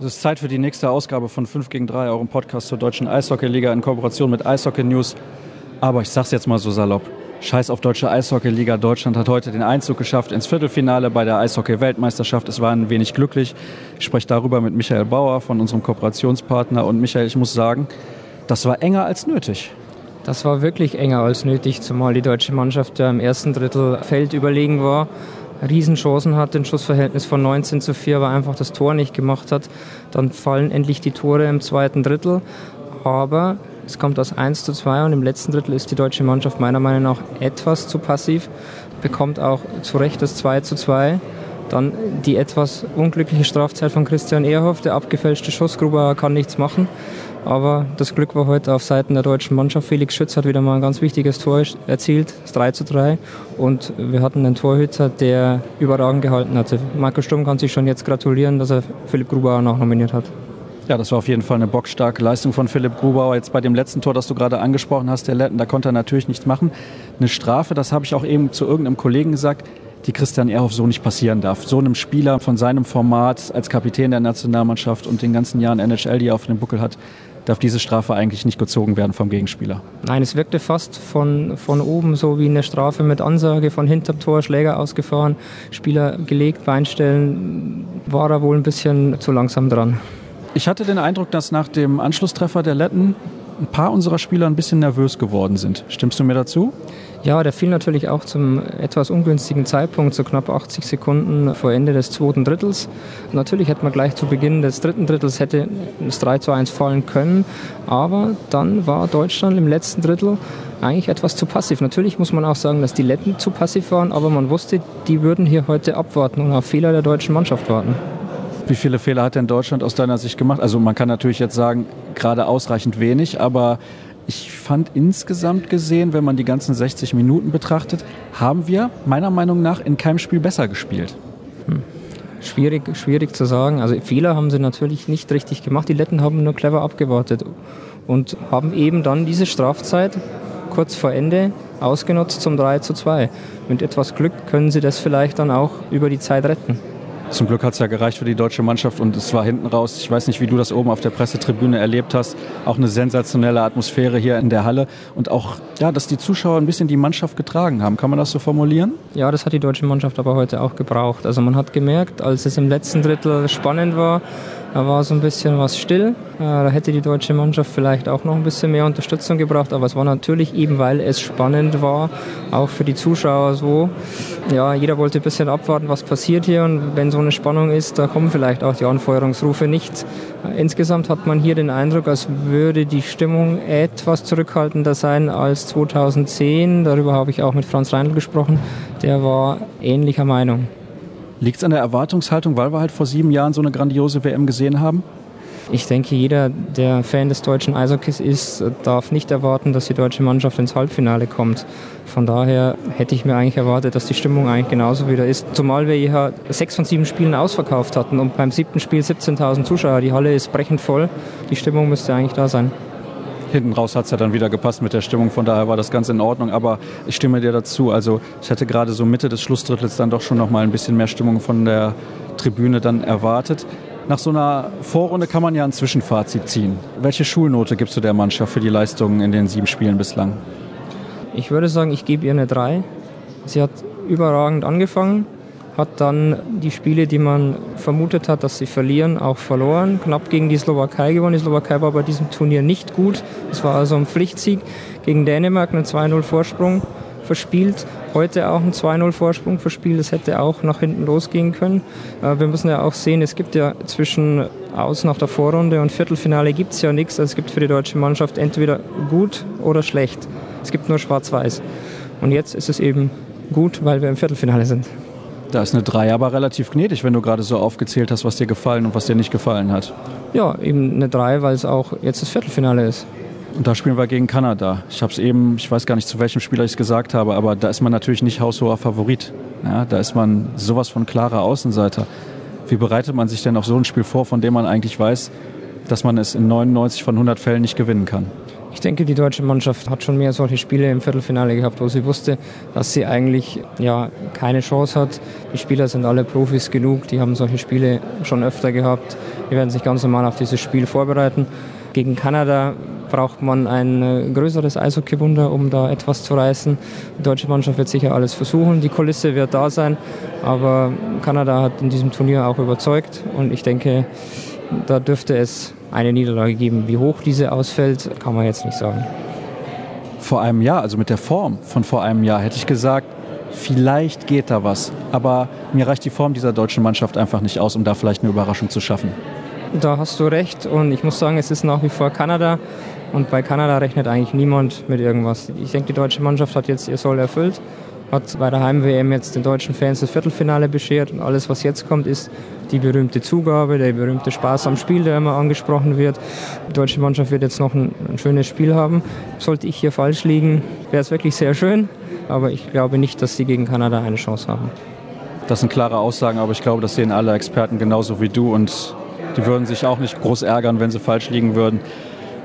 Es ist Zeit für die nächste Ausgabe von 5 gegen 3, eurem Podcast zur deutschen Eishockeyliga in Kooperation mit Eishockey News. Aber ich sag's jetzt mal so salopp. Scheiß auf deutsche Eishockeyliga. Deutschland hat heute den Einzug geschafft ins Viertelfinale bei der Eishockey-Weltmeisterschaft. Es war ein wenig glücklich. Ich spreche darüber mit Michael Bauer von unserem Kooperationspartner. Und Michael, ich muss sagen, das war enger als nötig. Das war wirklich enger als nötig, zumal die deutsche Mannschaft ja im ersten Drittel Feld überlegen war. Riesenchancen hatte, ein Schussverhältnis von 19 zu 4, aber einfach das Tor nicht gemacht hat. Dann fallen endlich die Tore im zweiten Drittel. Aber es kommt aus 1 zu 2 und im letzten Drittel ist die deutsche Mannschaft meiner Meinung nach etwas zu passiv, bekommt auch zu Recht das 2 zu 2. Dann die etwas unglückliche Strafzeit von Christian Ehrhoff, der abgefälschte Schuss, Gruber kann nichts machen. Aber das Glück war heute auf Seiten der deutschen Mannschaft. Felix Schütz hat wieder mal ein ganz wichtiges Tor erzielt, das 3 zu 3. Und wir hatten einen Torhüter, der überragend gehalten hatte. Marco Sturm kann sich schon jetzt gratulieren, dass er Philipp Grubauer noch nominiert hat. Ja, das war auf jeden Fall eine bockstarke Leistung von Philipp Grubauer. Jetzt bei dem letzten Tor, das du gerade angesprochen hast, der Letten, da konnte er natürlich nichts machen. Eine Strafe, das habe ich auch eben zu irgendeinem Kollegen gesagt, die Christian Ehrhoff so nicht passieren darf. So einem Spieler von seinem Format als Kapitän der Nationalmannschaft und den ganzen Jahren NHL, die er auf dem Buckel hat, darf diese Strafe eigentlich nicht gezogen werden vom Gegenspieler. Nein, es wirkte fast von, von oben so wie eine Strafe mit Ansage, von hinterm Tor, Schläger ausgefahren, Spieler gelegt, Beinstellen, war er wohl ein bisschen zu langsam dran. Ich hatte den Eindruck, dass nach dem Anschlusstreffer der Letten ein paar unserer Spieler ein bisschen nervös geworden sind. Stimmst du mir dazu? Ja, der fiel natürlich auch zum etwas ungünstigen Zeitpunkt, so knapp 80 Sekunden vor Ende des zweiten Drittels. Natürlich hätte man gleich zu Beginn des dritten Drittels hätte das 3 zu 1 fallen können, aber dann war Deutschland im letzten Drittel eigentlich etwas zu passiv. Natürlich muss man auch sagen, dass die Letten zu passiv waren, aber man wusste, die würden hier heute abwarten und auf Fehler der deutschen Mannschaft warten. Wie viele Fehler hat denn Deutschland aus deiner Sicht gemacht? Also man kann natürlich jetzt sagen, gerade ausreichend wenig, aber ich fand insgesamt gesehen, wenn man die ganzen 60 Minuten betrachtet, haben wir meiner Meinung nach in keinem Spiel besser gespielt. Hm. Schwierig, schwierig zu sagen. Also Fehler haben sie natürlich nicht richtig gemacht. Die Letten haben nur clever abgewartet und haben eben dann diese Strafzeit kurz vor Ende ausgenutzt zum 3 zu 2. Mit etwas Glück können sie das vielleicht dann auch über die Zeit retten. Zum Glück hat es ja gereicht für die deutsche Mannschaft und es war hinten raus, ich weiß nicht, wie du das oben auf der Pressetribüne erlebt hast, auch eine sensationelle Atmosphäre hier in der Halle und auch, ja, dass die Zuschauer ein bisschen die Mannschaft getragen haben. Kann man das so formulieren? Ja, das hat die deutsche Mannschaft aber heute auch gebraucht. Also man hat gemerkt, als es im letzten Drittel spannend war, da war so ein bisschen was still. Äh, da hätte die deutsche Mannschaft vielleicht auch noch ein bisschen mehr Unterstützung gebraucht. Aber es war natürlich eben, weil es spannend war, auch für die Zuschauer so. Ja, jeder wollte ein bisschen abwarten, was passiert hier. Und wenn so eine Spannung ist, da kommen vielleicht auch die Anfeuerungsrufe nicht. Äh, insgesamt hat man hier den Eindruck, als würde die Stimmung etwas zurückhaltender sein als 2010. Darüber habe ich auch mit Franz Reindl gesprochen. Der war ähnlicher Meinung. Liegt es an der Erwartungshaltung, weil wir halt vor sieben Jahren so eine grandiose WM gesehen haben? Ich denke, jeder, der Fan des deutschen Eishockeys ist, darf nicht erwarten, dass die deutsche Mannschaft ins Halbfinale kommt. Von daher hätte ich mir eigentlich erwartet, dass die Stimmung eigentlich genauso wieder ist. Zumal wir ja sechs von sieben Spielen ausverkauft hatten und beim siebten Spiel 17.000 Zuschauer. Die Halle ist brechend voll. Die Stimmung müsste eigentlich da sein hinten raus hat es ja dann wieder gepasst mit der Stimmung. Von daher war das ganz in Ordnung. Aber ich stimme dir dazu. Also ich hätte gerade so Mitte des Schlussdrittels dann doch schon noch mal ein bisschen mehr Stimmung von der Tribüne dann erwartet. Nach so einer Vorrunde kann man ja ein Zwischenfazit ziehen. Welche Schulnote gibst du der Mannschaft für die Leistungen in den sieben Spielen bislang? Ich würde sagen, ich gebe ihr eine 3. Sie hat überragend angefangen, hat dann die Spiele, die man vermutet hat, dass sie verlieren, auch verloren. Knapp gegen die Slowakei gewonnen. Die Slowakei war bei diesem Turnier nicht gut. Es war also ein Pflichtsieg gegen Dänemark, einen 2-0 Vorsprung verspielt. Heute auch einen 2-0 Vorsprung verspielt. Es hätte auch nach hinten losgehen können. Äh, wir müssen ja auch sehen, es gibt ja zwischen aus nach der Vorrunde und Viertelfinale gibt es ja nichts. Also es gibt für die deutsche Mannschaft entweder gut oder schlecht. Es gibt nur schwarz-weiß. Und jetzt ist es eben gut, weil wir im Viertelfinale sind. Da ist eine 3 aber relativ gnädig, wenn du gerade so aufgezählt hast, was dir gefallen und was dir nicht gefallen hat. Ja, eben eine 3, weil es auch jetzt das Viertelfinale ist. Und da spielen wir gegen Kanada. Ich habe es eben, ich weiß gar nicht, zu welchem Spieler ich es gesagt habe, aber da ist man natürlich nicht haushoher Favorit. Ja, da ist man sowas von klarer Außenseiter. Wie bereitet man sich denn auf so ein Spiel vor, von dem man eigentlich weiß, dass man es in 99 von 100 Fällen nicht gewinnen kann? Ich denke, die deutsche Mannschaft hat schon mehr solche Spiele im Viertelfinale gehabt, wo sie wusste, dass sie eigentlich ja, keine Chance hat. Die Spieler sind alle Profis genug, die haben solche Spiele schon öfter gehabt. Die werden sich ganz normal auf dieses Spiel vorbereiten. Gegen Kanada braucht man ein äh, größeres Eishockeywunder, um da etwas zu reißen. Die deutsche Mannschaft wird sicher alles versuchen. Die Kulisse wird da sein, aber Kanada hat in diesem Turnier auch überzeugt und ich denke, da dürfte es eine Niederlage geben. Wie hoch diese ausfällt, kann man jetzt nicht sagen. Vor einem Jahr, also mit der Form von vor einem Jahr, hätte ich gesagt, vielleicht geht da was. Aber mir reicht die Form dieser deutschen Mannschaft einfach nicht aus, um da vielleicht eine Überraschung zu schaffen. Da hast du recht und ich muss sagen, es ist nach wie vor Kanada und bei Kanada rechnet eigentlich niemand mit irgendwas. Ich denke, die deutsche Mannschaft hat jetzt ihr Soll erfüllt, hat bei der Heim-WM jetzt den deutschen Fans das Viertelfinale beschert und alles, was jetzt kommt, ist die berühmte Zugabe, der berühmte Spaß am Spiel, der immer angesprochen wird. Die deutsche Mannschaft wird jetzt noch ein, ein schönes Spiel haben. Sollte ich hier falsch liegen, wäre es wirklich sehr schön, aber ich glaube nicht, dass sie gegen Kanada eine Chance haben. Das sind klare Aussagen, aber ich glaube, das sehen alle Experten genauso wie du und die würden sich auch nicht groß ärgern, wenn sie falsch liegen würden.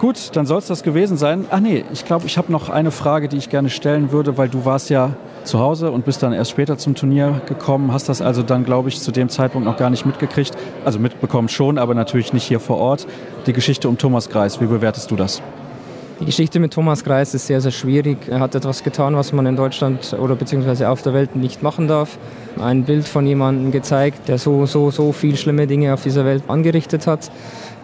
Gut, dann soll es das gewesen sein. Ach nee, ich glaube, ich habe noch eine Frage, die ich gerne stellen würde, weil du warst ja zu Hause und bist dann erst später zum Turnier gekommen, hast das also dann, glaube ich, zu dem Zeitpunkt noch gar nicht mitgekriegt. Also mitbekommen schon, aber natürlich nicht hier vor Ort. Die Geschichte um Thomas Greis, wie bewertest du das? Die Geschichte mit Thomas Greis ist sehr, sehr schwierig. Er hat etwas getan, was man in Deutschland oder beziehungsweise auf der Welt nicht machen darf. Ein Bild von jemandem gezeigt, der so, so, so viel schlimme Dinge auf dieser Welt angerichtet hat.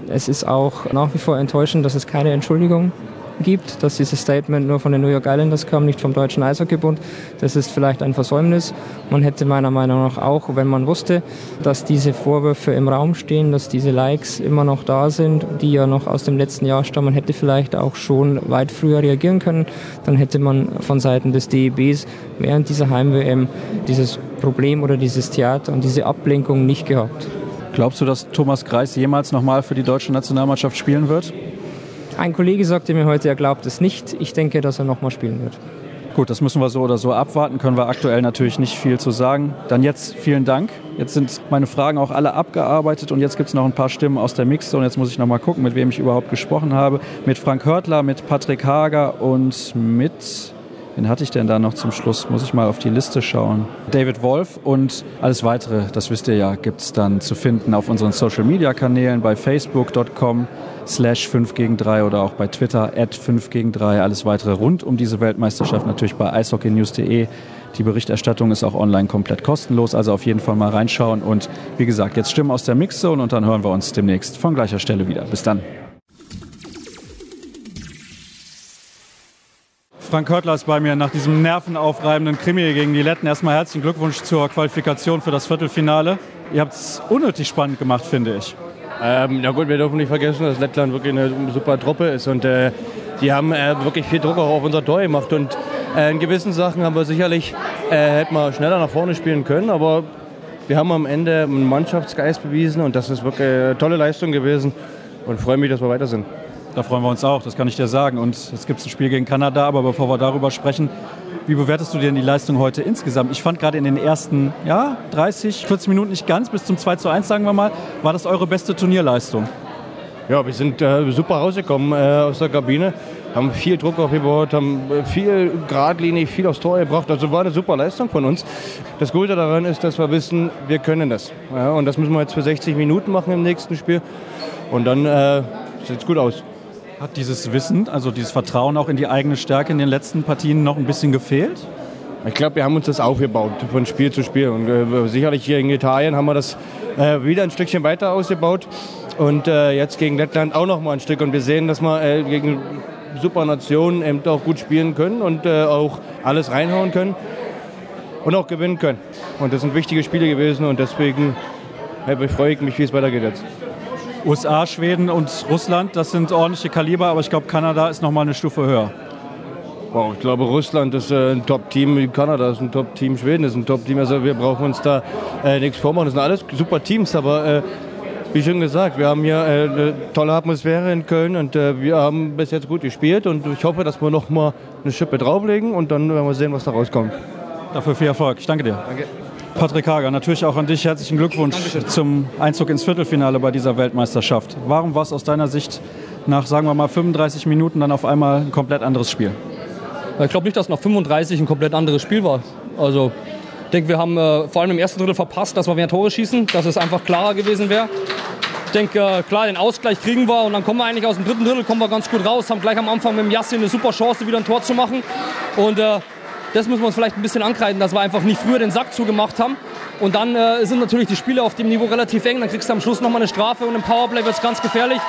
Es ist auch nach wie vor enttäuschend, dass es keine Entschuldigung gibt, dass dieses Statement nur von den New York Islanders kam, nicht vom Deutschen Eishockeybund. Das ist vielleicht ein Versäumnis. Man hätte meiner Meinung nach auch, wenn man wusste, dass diese Vorwürfe im Raum stehen, dass diese Likes immer noch da sind, die ja noch aus dem letzten Jahr stammen, hätte vielleicht auch schon weit früher reagieren können. Dann hätte man von Seiten des DEBs während dieser Heim-WM dieses Problem oder dieses Theater und diese Ablenkung nicht gehabt. Glaubst du, dass Thomas Greis jemals nochmal für die deutsche Nationalmannschaft spielen wird? Ein Kollege sagte mir heute, er glaubt es nicht. Ich denke, dass er nochmal spielen wird. Gut, das müssen wir so oder so abwarten, können wir aktuell natürlich nicht viel zu sagen. Dann jetzt vielen Dank. Jetzt sind meine Fragen auch alle abgearbeitet und jetzt gibt es noch ein paar Stimmen aus der Mixzone. Jetzt muss ich noch mal gucken, mit wem ich überhaupt gesprochen habe. Mit Frank Hörtler, mit Patrick Hager und mit Wen hatte ich denn da noch zum Schluss? Muss ich mal auf die Liste schauen. David Wolf und alles weitere, das wisst ihr ja, gibt es dann zu finden auf unseren Social Media Kanälen bei facebook.com slash 5 gegen 3 oder auch bei Twitter at 5 gegen 3. Alles weitere rund um diese Weltmeisterschaft natürlich bei eishockeynews.de. Die Berichterstattung ist auch online komplett kostenlos, also auf jeden Fall mal reinschauen. Und wie gesagt, jetzt Stimmen aus der Mixzone und dann hören wir uns demnächst von gleicher Stelle wieder. Bis dann. Frank Körtler ist bei mir nach diesem nervenaufreibenden Krimi gegen die Letten. Erstmal herzlichen Glückwunsch zur Qualifikation für das Viertelfinale. Ihr habt es unnötig spannend gemacht, finde ich. Ähm, na gut, wir dürfen nicht vergessen, dass Lettland wirklich eine super Truppe ist und äh, die haben äh, wirklich viel Druck auch auf unser Tor gemacht und äh, in gewissen Sachen haben wir sicherlich, äh, hätten wir schneller nach vorne spielen können, aber wir haben am Ende einen Mannschaftsgeist bewiesen und das ist wirklich eine tolle Leistung gewesen und freue mich, dass wir weiter sind. Da freuen wir uns auch, das kann ich dir sagen. Und jetzt gibt es ein Spiel gegen Kanada, aber bevor wir darüber sprechen, wie bewertest du denn die Leistung heute insgesamt? Ich fand gerade in den ersten ja, 30, 40 Minuten nicht ganz, bis zum 2 zu 1 sagen wir mal, war das eure beste Turnierleistung? Ja, wir sind äh, super rausgekommen äh, aus der Kabine, haben viel Druck aufgebaut, haben viel geradlinig, viel aufs Tor gebracht. Also war eine super Leistung von uns. Das Gute daran ist, dass wir wissen, wir können das. Ja, und das müssen wir jetzt für 60 Minuten machen im nächsten Spiel. Und dann äh, sieht es gut aus. Hat dieses Wissen, also dieses Vertrauen auch in die eigene Stärke in den letzten Partien noch ein bisschen gefehlt? Ich glaube, wir haben uns das aufgebaut von Spiel zu Spiel. Und äh, sicherlich hier in Italien haben wir das äh, wieder ein Stückchen weiter ausgebaut. Und äh, jetzt gegen Lettland auch noch mal ein Stück. Und wir sehen, dass wir äh, gegen Supernationen eben auch gut spielen können und äh, auch alles reinhauen können und auch gewinnen können. Und das sind wichtige Spiele gewesen und deswegen freue ich mich, wie es weitergeht jetzt. USA, Schweden und Russland, das sind ordentliche Kaliber, aber ich glaube, Kanada ist noch mal eine Stufe höher. Wow, ich glaube, Russland ist äh, ein Top-Team, Kanada ist ein Top-Team, Schweden ist ein Top-Team. Also wir brauchen uns da äh, nichts vormachen. Das sind alles super Teams, aber äh, wie schon gesagt, wir haben hier äh, eine tolle Atmosphäre in Köln und äh, wir haben bis jetzt gut gespielt und ich hoffe, dass wir noch mal eine Schippe drauflegen und dann werden wir sehen, was da rauskommt. Dafür viel Erfolg. Ich danke dir. Danke. Patrick Hager, natürlich auch an dich herzlichen Glückwunsch Dankeschön. zum Einzug ins Viertelfinale bei dieser Weltmeisterschaft. Warum war es aus deiner Sicht nach, sagen wir mal, 35 Minuten dann auf einmal ein komplett anderes Spiel? Ich glaube nicht, dass nach 35 ein komplett anderes Spiel war. Also ich denke, wir haben äh, vor allem im ersten Drittel verpasst, dass wir mehr Tore schießen, dass es einfach klarer gewesen wäre. Ich denke, äh, klar, den Ausgleich kriegen wir und dann kommen wir eigentlich aus dem dritten Drittel kommen wir ganz gut raus, haben gleich am Anfang mit dem Yassin eine super Chance, wieder ein Tor zu machen. Und äh, das müssen wir uns vielleicht ein bisschen ankreiden, dass wir einfach nicht früher den Sack zugemacht haben. Und dann äh, sind natürlich die Spiele auf dem Niveau relativ eng. Dann kriegst du am Schluss nochmal eine Strafe und im Powerplay wird es ganz gefährlich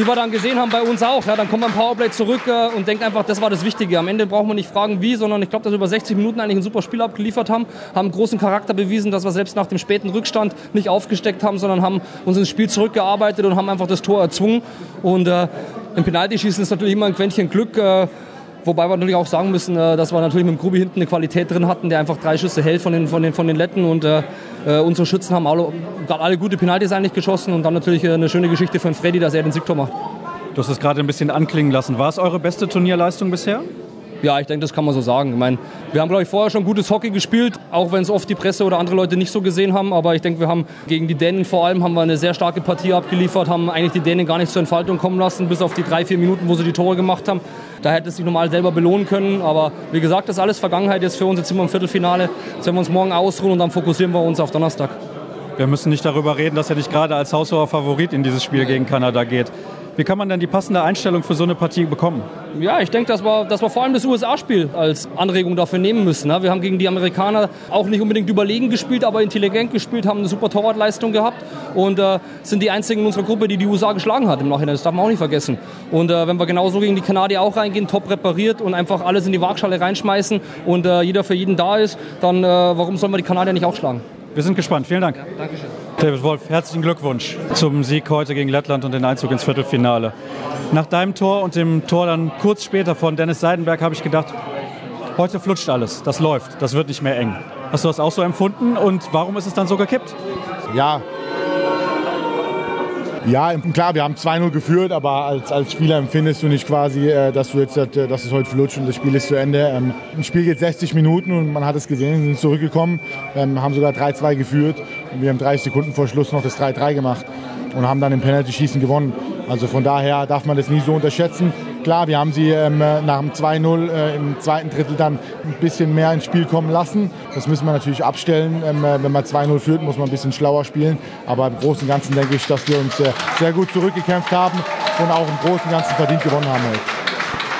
wie wir dann gesehen haben bei uns auch. Ja, dann kommt man Powerplay zurück äh, und denkt einfach, das war das Wichtige. Am Ende brauchen wir nicht fragen, wie, sondern ich glaube, dass wir über 60 Minuten eigentlich ein super Spiel abgeliefert haben, haben großen Charakter bewiesen, dass wir selbst nach dem späten Rückstand nicht aufgesteckt haben, sondern haben uns ins Spiel zurückgearbeitet und haben einfach das Tor erzwungen. Und äh, im Penaltyschießen ist natürlich immer ein Quäntchen Glück. Äh, Wobei wir natürlich auch sagen müssen, äh, dass wir natürlich mit dem Grubi hinten eine Qualität drin hatten, der einfach drei Schüsse hält von den, von den, von den Letten. Und äh, äh unsere Schützen haben alle, alle gute Penalties eigentlich geschossen. Und dann natürlich eine schöne Geschichte von Freddy, dass er den Siegtor macht. Du hast es gerade ein bisschen anklingen lassen. War es eure beste Turnierleistung bisher? Ja, ich denke, das kann man so sagen. Ich meine, wir haben, glaube ich, vorher schon gutes Hockey gespielt, auch wenn es oft die Presse oder andere Leute nicht so gesehen haben. Aber ich denke, wir haben gegen die Dänen vor allem haben wir eine sehr starke Partie abgeliefert, haben eigentlich die Dänen gar nicht zur Entfaltung kommen lassen, bis auf die drei, vier Minuten, wo sie die Tore gemacht haben. Da hätte es sich normal selber belohnen können. Aber wie gesagt, das ist alles Vergangenheit jetzt für uns. Jetzt sind wir im Viertelfinale. Jetzt werden wir uns morgen ausruhen und dann fokussieren wir uns auf Donnerstag. Wir müssen nicht darüber reden, dass er nicht gerade als haushoher Favorit in dieses Spiel gegen Kanada geht. Wie kann man denn die passende Einstellung für so eine Partie bekommen? Ja, ich denke, dass wir, dass wir vor allem das USA-Spiel als Anregung dafür nehmen müssen. Ne? Wir haben gegen die Amerikaner auch nicht unbedingt überlegen gespielt, aber intelligent gespielt, haben eine super Torwartleistung gehabt und äh, sind die einzigen in unserer Gruppe, die die USA geschlagen hat im Nachhinein. Das darf man auch nicht vergessen. Und äh, wenn wir genauso gegen die Kanadier auch reingehen, top repariert und einfach alles in die Waagschale reinschmeißen und äh, jeder für jeden da ist, dann äh, warum sollen wir die Kanadier nicht auch schlagen? Wir sind gespannt. Vielen Dank. Ja, Dankeschön. David Wolf, herzlichen Glückwunsch zum Sieg heute gegen Lettland und den Einzug ins Viertelfinale. Nach deinem Tor und dem Tor dann kurz später von Dennis Seidenberg habe ich gedacht, heute flutscht alles, das läuft, das wird nicht mehr eng. Hast du das auch so empfunden und warum ist es dann so gekippt? Ja, ja, klar, wir haben 2-0 geführt, aber als, als Spieler empfindest du nicht quasi, äh, dass, du jetzt, äh, dass es heute flutscht und das Spiel ist zu Ende. Ähm, ein Spiel geht 60 Minuten und man hat es gesehen, sind zurückgekommen, ähm, haben sogar 3-2 geführt und wir haben 30 Sekunden vor Schluss noch das 3-3 gemacht und haben dann im Penalty-Schießen gewonnen. Also von daher darf man das nie so unterschätzen. Klar, wir haben sie ähm, nach dem 2-0 äh, im zweiten Drittel dann ein bisschen mehr ins Spiel kommen lassen. Das müssen wir natürlich abstellen. Ähm, äh, wenn man 2-0 führt, muss man ein bisschen schlauer spielen. Aber im Großen und Ganzen denke ich, dass wir uns äh, sehr gut zurückgekämpft haben und auch im Großen und Ganzen verdient gewonnen haben heute.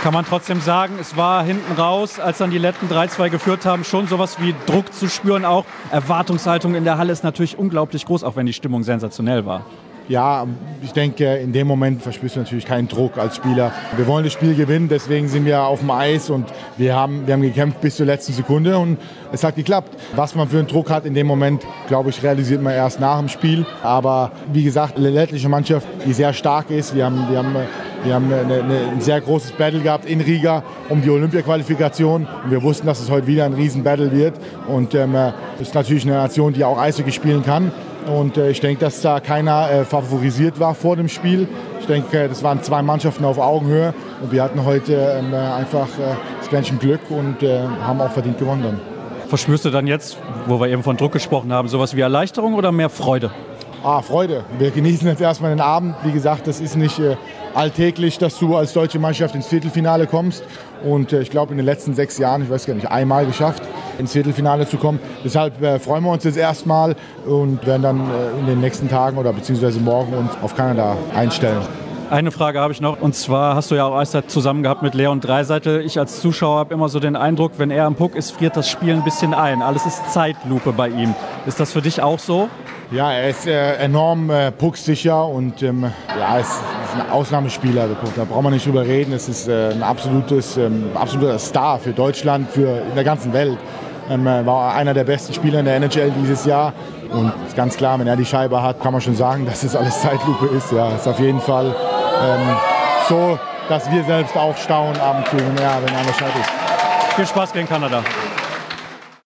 Kann man trotzdem sagen, es war hinten raus, als dann die letzten 3-2 geführt haben, schon sowas wie Druck zu spüren. Auch Erwartungshaltung in der Halle ist natürlich unglaublich groß, auch wenn die Stimmung sensationell war ja, ich denke, in dem Moment verspürst du natürlich keinen Druck als Spieler. Wir wollen das Spiel gewinnen, deswegen sind wir auf dem Eis und wir haben, wir haben gekämpft bis zur letzten Sekunde und es hat geklappt. Was man für einen Druck hat in dem Moment, glaube ich, realisiert man erst nach dem Spiel. Aber wie gesagt, eine lettliche Mannschaft, die sehr stark ist. Wir haben, wir haben, wir haben eine, eine, ein sehr großes Battle gehabt in Riga um die Olympia-Qualifikation. Und wir wussten, dass es heute wieder ein Riesen-Battle wird. Und ähm, es ist natürlich eine Nation, die auch Eishockey spielen kann. Und äh, ich denke, dass da keiner äh, favorisiert war vor dem Spiel. Ich denke, das waren zwei Mannschaften auf Augenhöhe und wir hatten heute ähm, einfach äh, das Quäntchen Glück und äh, haben auch verdient gewonnen dann. Verspürst du dann jetzt, wo wir eben von Druck gesprochen haben, sowas wie Erleichterung oder mehr Freude? Ah, Freude. Wir genießen jetzt erstmal den Abend. Wie gesagt, das ist nicht äh, alltäglich, dass du als deutsche Mannschaft ins Viertelfinale kommst. Und äh, ich glaube, in den letzten sechs Jahren, ich weiß gar nicht, einmal geschafft, ins Viertelfinale zu kommen. Deshalb äh, freuen wir uns jetzt erstmal und werden dann äh, in den nächsten Tagen oder beziehungsweise morgen uns auf Kanada einstellen. Eine Frage habe ich noch und zwar hast du ja auch Eiszeit zusammen gehabt mit Leon Dreiseitel. Ich als Zuschauer habe immer so den Eindruck, wenn er am Puck ist, friert das Spiel ein bisschen ein. Alles ist Zeitlupe bei ihm. Ist das für dich auch so? Ja, er ist äh, enorm äh, pucksicher und ähm, ja, ist, ist ein Ausnahmespieler. Da braucht man nicht drüber reden. Es ist äh, ein absolutes, ähm, absoluter Star für Deutschland, für in der ganzen Welt. Ähm, war einer der besten Spieler in der NHL dieses Jahr. Und ganz klar, wenn er die Scheibe hat, kann man schon sagen, dass es alles Zeitlupe ist. Ja, ist auf jeden Fall ähm, so, dass wir selbst auch staunen ab und zu, wenn er, wenn er an der Scheibe ist. Viel Spaß gegen Kanada.